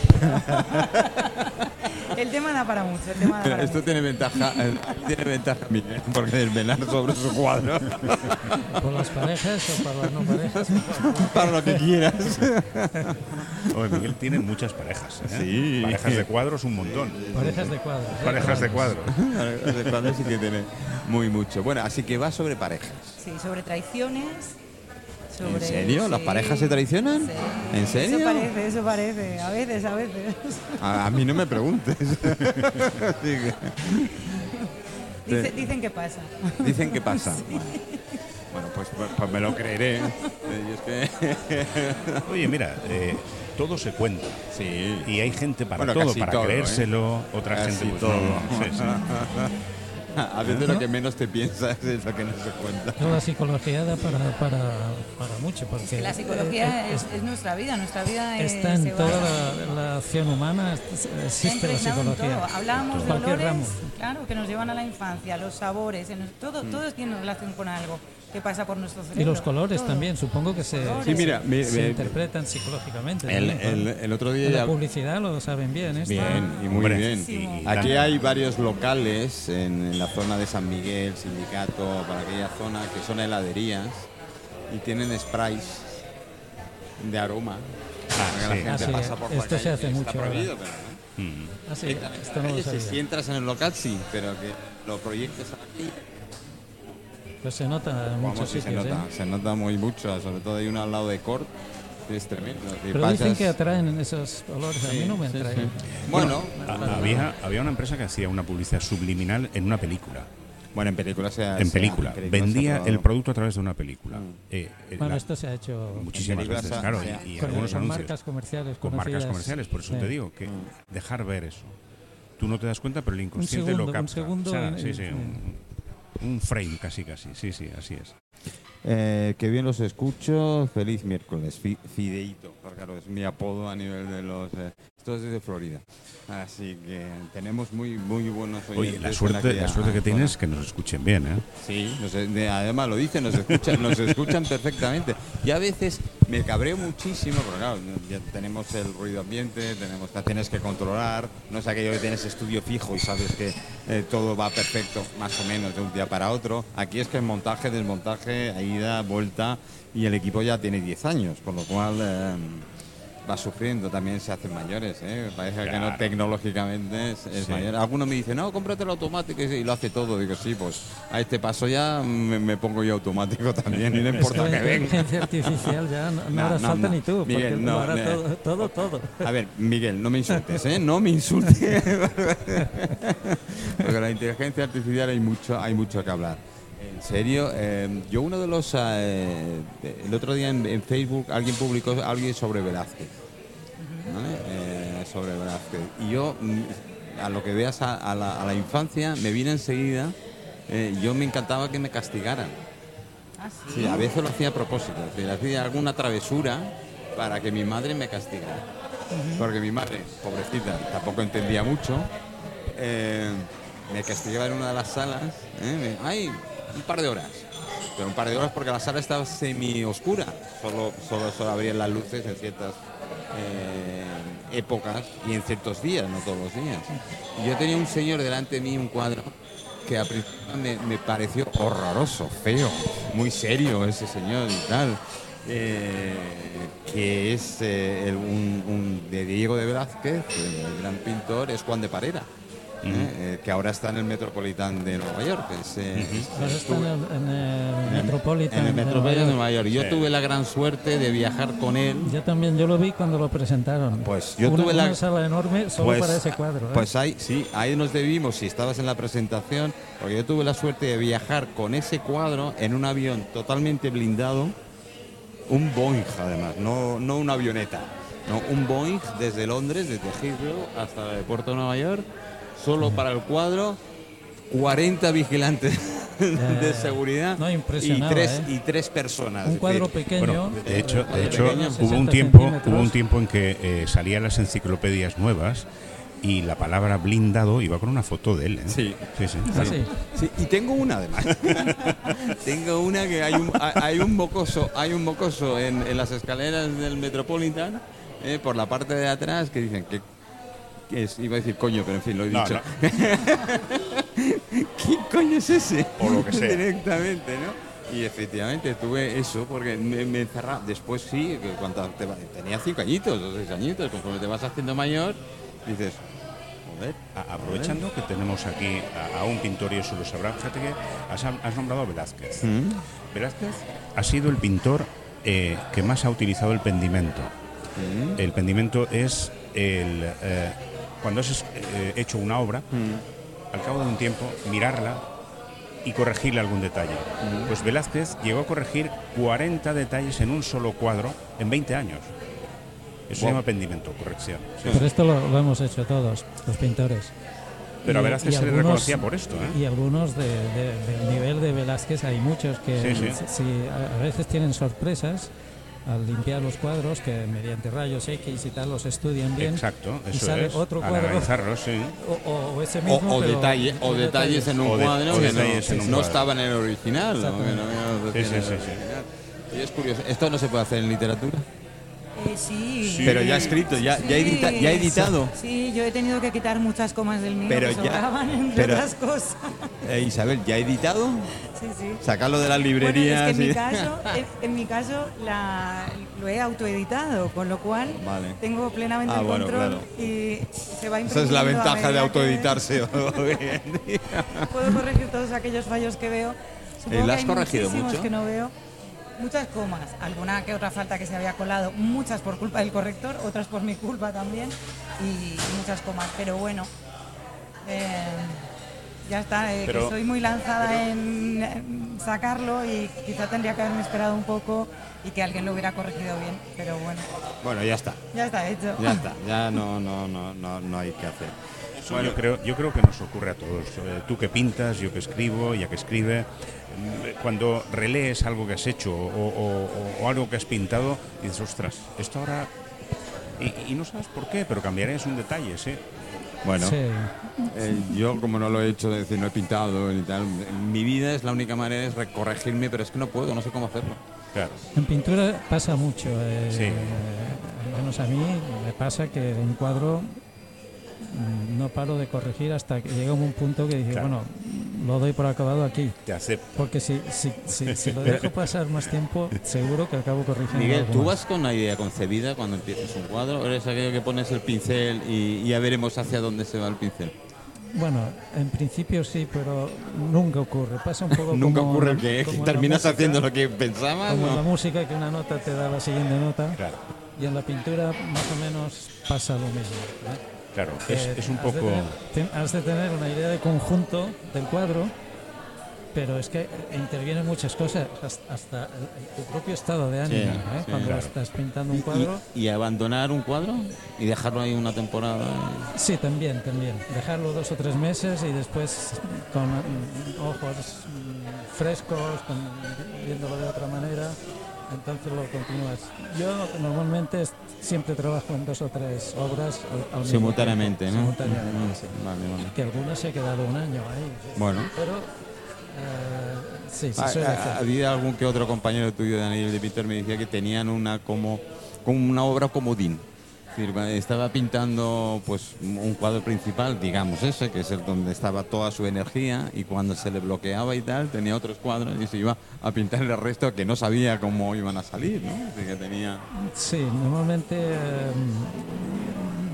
el tema da para mucho. El tema da Esto tiene ventaja, eh, tiene ventaja Miguel, porque desvelar sobre su cuadro. ¿Por las parejas o para las no parejas? para lo que quieras. Oye, Miguel tiene muchas parejas. ¿eh? Sí. Parejas de cuadros un montón. Parejas de cuadros. Parejas de cuadros. Parejas de cuadros sí que tiene muy mucho. Bueno, así que va sobre parejas. Sí, sobre traiciones ¿En serio? ¿Las parejas se traicionan? ¿En serio? Eso parece, eso parece. A veces, a veces. A, mí no me preguntes. dicen que pasa. Dicen que pasa. Bueno, pues, pues, pues, me lo creeré. Oye, mira, eh, todo se cuenta. Sí. Y hay gente para todo, para ¿eh? creérselo, otra gente pues, todo. A veces lo que menos te piensas es lo que no se cuenta. Toda psicología da para, para, para mucho. Porque la psicología es, es, nuestra vida, nuestra vida está en toda la, acción humana, existe la psicología. Hablábamos de olores, claro, que nos llevan a la infancia, los sabores, todo, mm. todo tiene relación con algo que pasa por nuestro cerebro. Y los colores también, supongo que se, sí, mira, se interpretan psicológicamente. El, el, otro día... La publicidad lo saben bien. ¿eh? Bien, y muy bien. Aquí hay varios locales en, la zona de San Miguel, Sindicato, para aquella zona, que son heladerías y tienen sprays de aroma. Ah, sí. la gente pasa por Esto se hace mucho. Prohibido, pero, mm. ah, sí, esto no si entras en el local, sí, pero que lo proyectes aquí pues se nota mucho se nota, ¿eh? se nota muy mucho, sobre todo hay uno al lado de Cort, que es tremendo. Pero dicen que atraen esos olores, a mí no me atraen. Bueno, había, había una empresa que hacía una publicidad subliminal en una película. Bueno, en película se En película. Vendía el producto a través de una película. Mm. Eh, eh, bueno, esto se ha hecho muchísimas veces, claro, y, con, algunos con marcas comerciales. Con marcas comerciales, por eso te digo que mm. dejar ver eso. Tú no te das cuenta, pero el inconsciente lo capta. Un segundo, sí, sí, un frame casi, casi. Sí, sí, así es. Eh, que bien los escucho. Feliz miércoles. Fideito. Claro, es mi apodo a nivel de los. Eh, esto es de Florida. Así que tenemos muy muy buenos oyentes. Oye, la suerte, la suerte que tienes es que nos escuchen bien, ¿eh? Sí, además lo dicen, nos escuchan, nos escuchan perfectamente. Y a veces me cabreo muchísimo, porque claro, ya tenemos el ruido ambiente, tenemos, tienes que controlar, no es aquello que tienes estudio fijo y sabes que eh, todo va perfecto, más o menos, de un día para otro. Aquí es que es montaje, desmontaje, ida, vuelta, y el equipo ya tiene 10 años, con lo cual... Eh, va sufriendo, también se hacen mayores, ¿eh? parece que no tecnológicamente es, es Sí. mayor. Algunos me dicen, no, cómprate el automático y y lo hace todo. Digo, sí, pues a este paso ya me, me pongo yo automático también y no importa la que venga. inteligencia artificial ya no, no No, hará no, falta no. ni tú, porque Miguel, no, lo hará no. todo, todo, todo. A ver, Miguel, no me insultes, ¿eh? No me insultes. Porque la inteligencia artificial hay mucho, hay mucho que hablar. En serio, eh, yo uno de los... eh, el otro día en, en Facebook alguien publicó alguien sobre Velázquez. Eh, sobre Velázquez. Y yo, mm, a lo que veas a, a la, a la infancia, me viene enseguida, eh, yo me encantaba que me castigaran. Ah, sí. Sí, a veces lo hacía a propósito, es decir, hacía alguna travesura para que mi madre me castigara. Porque mi madre, pobrecita, tampoco entendía mucho, eh, me castigaba en una de las salas, ¿eh? me- ¡ay! Un par de horas. Pero un par de horas porque la sala estaba semi oscura, solo, solo, solo abrían las luces en ciertas eh, épocas y en ciertos días, no todos los días. Yo tenía un señor delante de mí, un cuadro, que al principio me, pareció horroroso, feo, muy serio ese señor y tal. eh, que es eh, el- un, un- de Diego de Velázquez, el gran pintor, es Juan de Parera, ¿eh? Eh, que ahora está en el Metropolitan de Nueva York. es, eh, Ahora está en el, en el Metropolitan. en el de Metropolitan de Nueva Nueva York. Yo Sí. tuve la gran suerte de viajar con él. Yo también, yo lo vi cuando lo presentaron. Pues yo una, tuve la- una sala enorme solo Pues, para ese cuadro. ¿eh? Pues ahí, sí, ahí nos debimos, si estabas en la presentación, porque yo tuve la suerte de viajar con ese cuadro en un avión totalmente blindado, un Boeing además, no, no una avioneta, no, un Boeing desde Londres, desde Heathrow hasta el puerto de Nueva York, solo para el cuadro, 40 vigilantes de seguridad no, y, tres, ¿eh? y tres personas. un cuadro pequeño. Bueno, de hecho, de hecho pequeño, hubo un 60 tiempo, hubo un tiempo en que eh, salían las enciclopedias nuevas y la palabra blindado iba con una foto de él. ¿eh? Sí. sí, sí. Ah, sí. Sí, y tengo una además. tengo una que hay un, hay un mocoso, hay un mocoso en, en las escaleras del Metropolitan, eh, por la parte de atrás, que dicen que es, iba a decir coño, pero en fin, lo he No, dicho. no. ¿Quién coño es ese? O lo que sea. Directamente, ¿no? Y efectivamente tuve eso porque me, me encerraba. Después sí, que cuando te tenía cinco añitos o seis añitos, conforme te vas haciendo mayor, dices, joder, A- Aprovechando que tenemos aquí a, a un pintor y eso lo sabrá, fíjate que has, has nombrado a Velázquez. ¿Mm? Velázquez ha sido el pintor eh, que más ha utilizado el pendimento. ¿Mm? El pendimento es el eh, cuando has eh, hecho una obra, ¿Mm? al cabo de un tiempo, mirarla y corregirle algún detalle. Pues Velázquez llegó a corregir 40 detalles en un solo cuadro en 20 años. Eso se llama pendimento, corrección. sí. Pero esto lo, lo hemos hecho todos, los pintores. Pero a Velázquez y se le reconocía por esto. ¿eh? Y algunos de- de- del nivel de Velázquez hay muchos que Sí, sí. si- si a a veces tienen sorpresas al limpiar los cuadros que mediante rayos X y tal los estudian bien. Exacto, y eso sale es. otro cuadro. sí. O, o- ese O, mismo, o pero detalle- o con detalles en un de- cuadro que no, en un no cuadro. estaba en el original. ¿no? Exactamente. Que no- no Sí, sí, tiene sí, el sí. original. Y es curioso, esto no se puede hacer en literatura. Eh, sí. Sí. Pero ya escrito, ya, ya, edita- ya editado. Sí, yo he tenido que quitar muchas comas del mío Pero que ya- entre pero- otras cosas. Eh, Isabel, ¿ya editado? Sí, sí. Sacarlo de las Bueno, librerías. es que en mi caso, en, en mi caso la, lo he autoeditado, con lo cual Vale. tengo plenamente Ah, el bueno, control claro. y se va Esa es la ventaja de autoeditarse. Puedo corregir todos aquellos fallos que veo. Supongo ¿Y la que has corregido mucho? que no veo. Muchas comas, alguna que otra falta que se había colado, muchas por culpa del corrector, otras por mi culpa también, y muchas comas. Pero bueno, eh, ya está, eh, Pero- que soy muy lanzada en, en sacarlo y quizá tendría que haberme esperado un poco y que alguien lo hubiera corregido bien, pero bueno, Bueno, ya está. ya está hecho. Ya está. Ya no, no, no, no, no hay que hacer. Eso yo, creo, yo creo que nos ocurre a todos. Eh, tú que pintas, yo que escribo, ya que escribe. Cuando relees algo que has hecho o, o- o- o algo que has pintado, dices, ostras, esto ahora... Y, y no sabes por qué, pero cambiarías un detalle, ¿sí? Bueno, Sí. eh, yo como no lo he hecho, es decir, no he pintado ni tal, en mi vida es la única manera es corregirme, pero es que no puedo, no sé cómo hacerlo. Claro. En pintura pasa mucho. eh, Sí. eh, al menos a mí me pasa que un cuadro mm, no paro de corregir hasta que llega un punto que dice, Claro. bueno, lo doy por acabado aquí. Te acepto. Porque si, si, si, lo dejo pasar más tiempo, seguro que acabo corrigiendo. Miguel, ¿tú más. vas con una idea concebida cuando empiezas un cuadro? ¿O eres aquello que pones el pincel y, ya veremos hacia dónde se va el pincel? Bueno, en principio sí, pero nunca ocurre. Pasa un poco Nunca como, ocurre que terminas haciendo lo que pensabas. Como ¿no? en la música, que una nota te da la siguiente nota. Claro. Y en la pintura más o menos pasa lo mismo. ¿eh? Claro, es, Eh, es un has de poco... tener- ten- has de tener una idea de conjunto del cuadro, pero es que intervienen muchas cosas, hasta, tu propio estado de ánimo, Sí, ¿eh? sí, cuando claro. estás pintando un cuadro. Y, y abandonar un cuadro y dejarlo ahí una temporada. Sí, también, también. Dejarlo dos o tres meses y después con ojos frescos, con- viéndolo de otra manera, entonces lo continúas. Yo normalmente siempre trabajo en dos o tres obras al, Simultáneamente, tiempo, ¿no? Simultáneamente, sí. Vale, vale. Que algunas se he quedado un año ahí. Bueno. Pero eh, sí, sí Ah, ah, hacer. Había algún que otro compañero tuyo, Daniel de Peter, me decía que tenían una como, como una obra comodín. Estaba pintando pues un cuadro principal, digamos ese, que es el donde estaba toda su energía y cuando se le bloqueaba y tal, tenía otros cuadros y se iba a pintar el resto que no sabía cómo iban a salir, ¿no? Así que tenía... Sí, normalmente eh,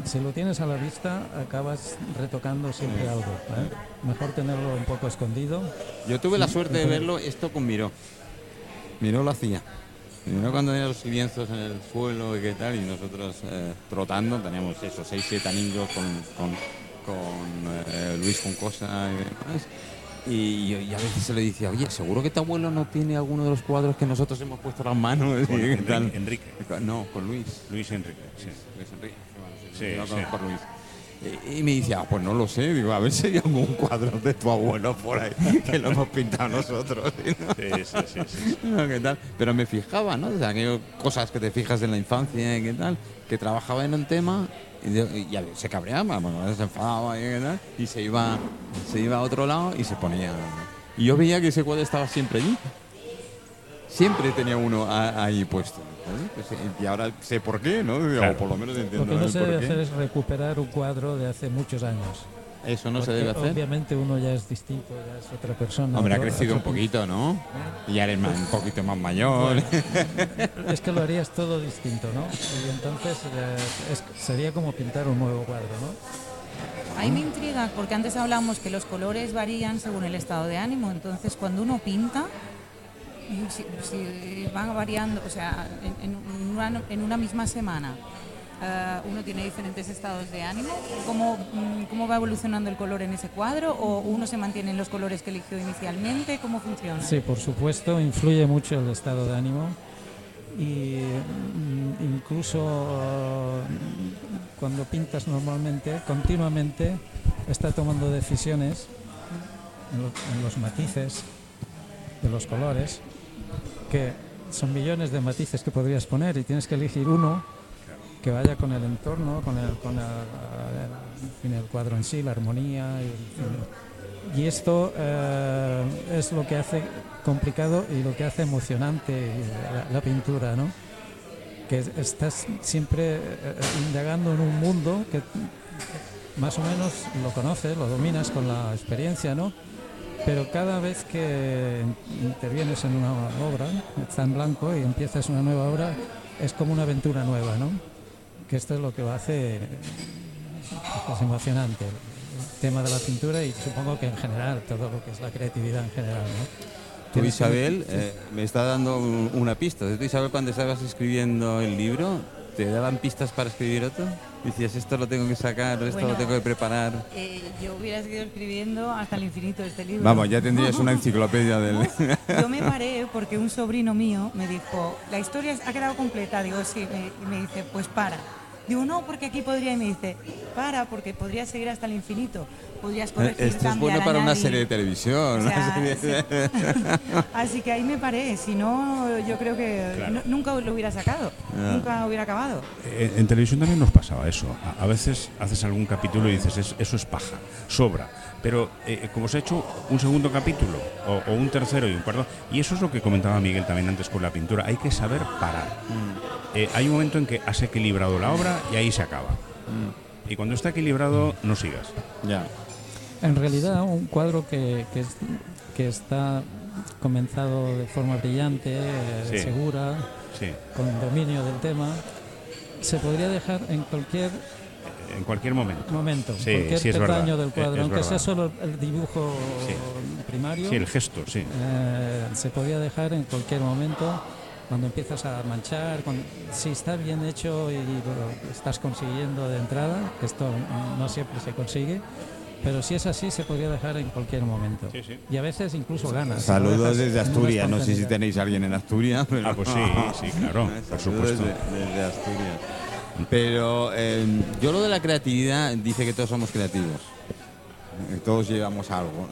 si lo tienes a la vista acabas retocando siempre algo. ¿eh? Mejor tenerlo un poco escondido. Yo tuve la suerte de verlo esto con Miró. Miró lo hacía. Cuando tenía los lienzos en el suelo y qué tal, y nosotros eh, trotando, teníamos esos seis, siete anillos con, con, con, eh, Luis Juncosa y demás. Y, y a veces se le decía, oye, seguro que tu abuelo no tiene alguno de los cuadros que nosotros hemos puesto las manos. Con Enrique. No, con Luis. Luis Enrique, sí. Luis Enrique. Sí, lo sí. Luis. Y, y me dice, ah, pues no lo sé. Digo, a ver si hay algún cuadro de tu abuelo por ahí que lo hemos pintado nosotros. ¿no? Sí, sí, sí, sí. No, ¿qué tal? Pero me fijaba, ¿no? O sea, aquello- cosas que te fijas en la infancia y qué tal, que trabajaba en un tema y, ya se cabreaba, bueno, se enfadaba y qué tal, y se iba, se iba a otro lado y se ponía. Y yo veía que ese cuadro estaba siempre allí. Siempre tenía uno ahí puesto. Pues, y ahora sé por qué, ¿no? O Claro. por lo menos Lo entiendo que no se debe hacer es recuperar un cuadro de hace muchos años. Eso no se debe hacer. Obviamente uno ya es distinto, ya es otra persona. Hombre, ha crecido un poquito, ¿no? Y ya eres más- un poquito más mayor. Es que lo harías todo distinto, ¿no? Y entonces eh, es- sería como pintar un nuevo cuadro, ¿no? Ahí me intriga porque antes hablábamos que los colores varían según el estado de ánimo. Entonces, cuando uno pinta, si, van variando, o sea, en, una, en una misma semana, eh, uno tiene diferentes estados de ánimo. ¿Cómo, mm, ¿Cómo va evolucionando el color en ese cuadro? ¿O uno se mantiene en los colores que eligió inicialmente? ¿Cómo funciona? Sí, por supuesto, influye mucho el estado de ánimo y mm, incluso eh, cuando pintas normalmente, continuamente, está tomando decisiones en los matices de los colores, que son millones de matices que podrías poner y tienes que elegir uno que vaya con el entorno, con el, con el, eh, cuadro en sí, la armonía. Y, esto eh, es lo que hace complicado y lo que hace emocionante la, pintura, ¿no? Que es- estás siempre eh, indagando en un mundo que más o menos lo conoces, lo dominas con la experiencia, ¿no? Pero cada vez que intervienes en una obra, está en blanco y empiezas una nueva obra, es como una aventura nueva, ¿no? Que esto es lo que lo hace pues, emocionante, el tema de la pintura y supongo que en general, todo lo que es la creatividad en general, ¿no? Tú, Isabel, eh, me está dando un- una pista. Tú, Isabel, cuando estabas escribiendo el libro, ¿te daban pistas para escribir otro? Decías, esto lo tengo que sacar, esto Bueno, lo tengo que preparar. Eh, yo hubiera seguido escribiendo hasta el infinito este libro. Vamos, ya tendrías una enciclopedia del... Yo me paré porque un sobrino mío me dijo, la historia ha quedado completa. Digo, sí. Me- Y me dice, pues para. Digo, no, porque aquí podría. Y me dice, para, porque podría seguir hasta el infinito. Podrías corregir, Esto es bueno para una serie de televisión. O una sea, serie de- Así que ahí me paré. Si no, yo creo que Claro. nunca lo hubiera sacado. Ya. Nunca hubiera acabado. Eh, En televisión también nos pasaba eso. A, a veces haces algún capítulo y dices, "Es- eso es paja, sobra. Pero eh, como se ha hecho un segundo capítulo, o, o un tercero y un cuarto, y eso es lo que comentaba Miguel también antes con la pintura, hay que saber parar. Eh, hay un momento en que has equilibrado la obra y ahí se acaba. Y cuando está equilibrado, no sigas. Ya. En realidad, un cuadro que, que, que está comenzado de forma brillante, eh, segura, con dominio del tema, se podría dejar en cualquier en cualquier momento. Momento, cualquier sí, del cuadro, aunque sea solo el dibujo primario. Sí, el gesto, sí. Eh, se podría dejar en cualquier momento cuando empiezas a manchar, si está bien hecho y lo estás consiguiendo de entrada, esto no siempre se consigue, pero si es así, se podría dejar en cualquier momento. Y a veces incluso ganas. Saludos desde Asturias. No sé si tenéis a alguien en Asturias. Ah, pues sí, sí, claro, por supuesto. Desde, Asturias. Pero eh, yo lo de la creatividad, dice que todos somos creativos. Todos llevamos algo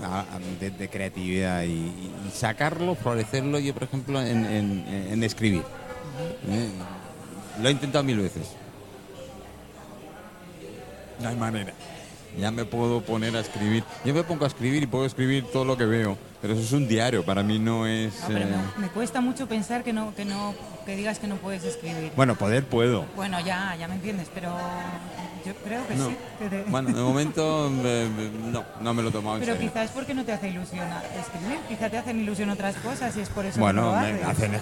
de, creatividad y, sacarlo, florecerlo, yo por ejemplo, en, escribir. ¿Eh? Lo he intentado mil veces. No hay manera ya me puedo poner a escribir. Yo me pongo a escribir y puedo escribir todo lo que veo, pero eso es un diario, para mí no es... Eh, me, cuesta mucho pensar que no, que no, que digas que no puedes escribir. Bueno, poder puedo. Bueno, ya, ya me entiendes, pero yo creo que sí. Bueno, de momento no, no me lo he tomado Pero quizás porque no te hace ilusión escribir, quizás te hacen ilusión otras cosas y es por eso bueno, que me hacen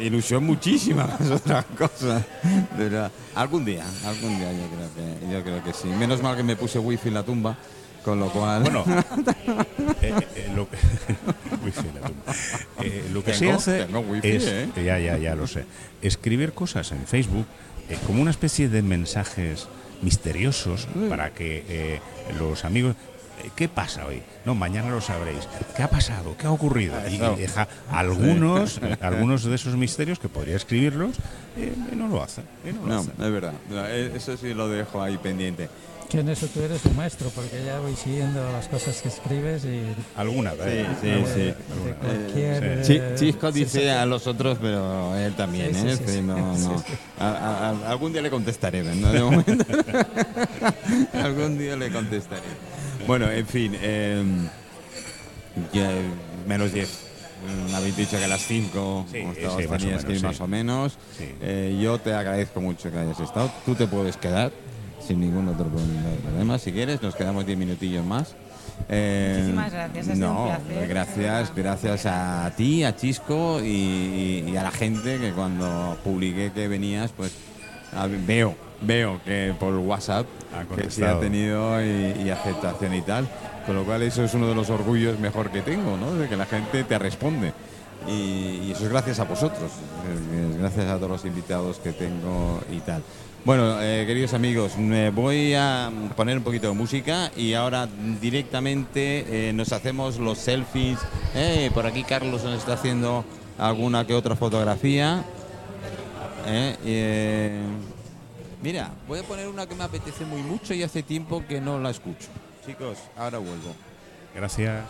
ilusión muchísimas otras cosas. Pero algún día, algún día yo creo que, yo creo que sí. Menos mal que me puse wifi en la tumba. Con lo cual. Bueno, eh, eh, lo, que, eh, lo que se hace es. Ya, ya, ya lo sé. Escribir cosas en Facebook como una especie de mensajes misteriosos para que eh, los amigos ¿Qué pasa hoy? No, mañana lo sabréis. ¿Qué ha pasado? ¿Qué ha ocurrido? Y deja algunos, algunos de esos misterios que podría escribirlos eh, y no lo hace. no, es verdad. Eso sí lo dejo ahí pendiente. Que en eso tú eres un maestro, porque ya voy siguiendo las cosas que escribes y... Alguna vez. Sí, sí, sí. Chisco dice a los otros, pero él también, ¿eh? no, no. algún día le contestaré, ¿no? De momento. algún día le contestaré. Bueno, en fin, eh, menos 10. Me habéis dicho que a las 5 sí, tenías que ir más o menos. Eh, yo te agradezco mucho que hayas estado. Tú te puedes quedar sin ningún otro problema. Si quieres, nos quedamos 10 minutillos más. Eh, Muchísimas gracias, no, Gracias, gracias a ti, a Chisco y, a la gente que cuando publiqué que venías, pues veo, veo que por WhatsApp que sí ha tenido y, aceptación y tal. Con lo cual eso es uno de los orgullos mejor que tengo, ¿no? De que la gente te responde. Y, y eso es gracias a vosotros, gracias a todos los invitados que tengo y tal. Bueno, eh, queridos amigos, me voy a poner un poquito de música y ahora directamente eh, nos hacemos los selfies. Eh, por aquí Carlos nos está haciendo alguna que otra fotografía. mira, voy a poner una que me apetece muy mucho y hace tiempo que no la escucho. Chicos, ahora vuelvo. Gracias.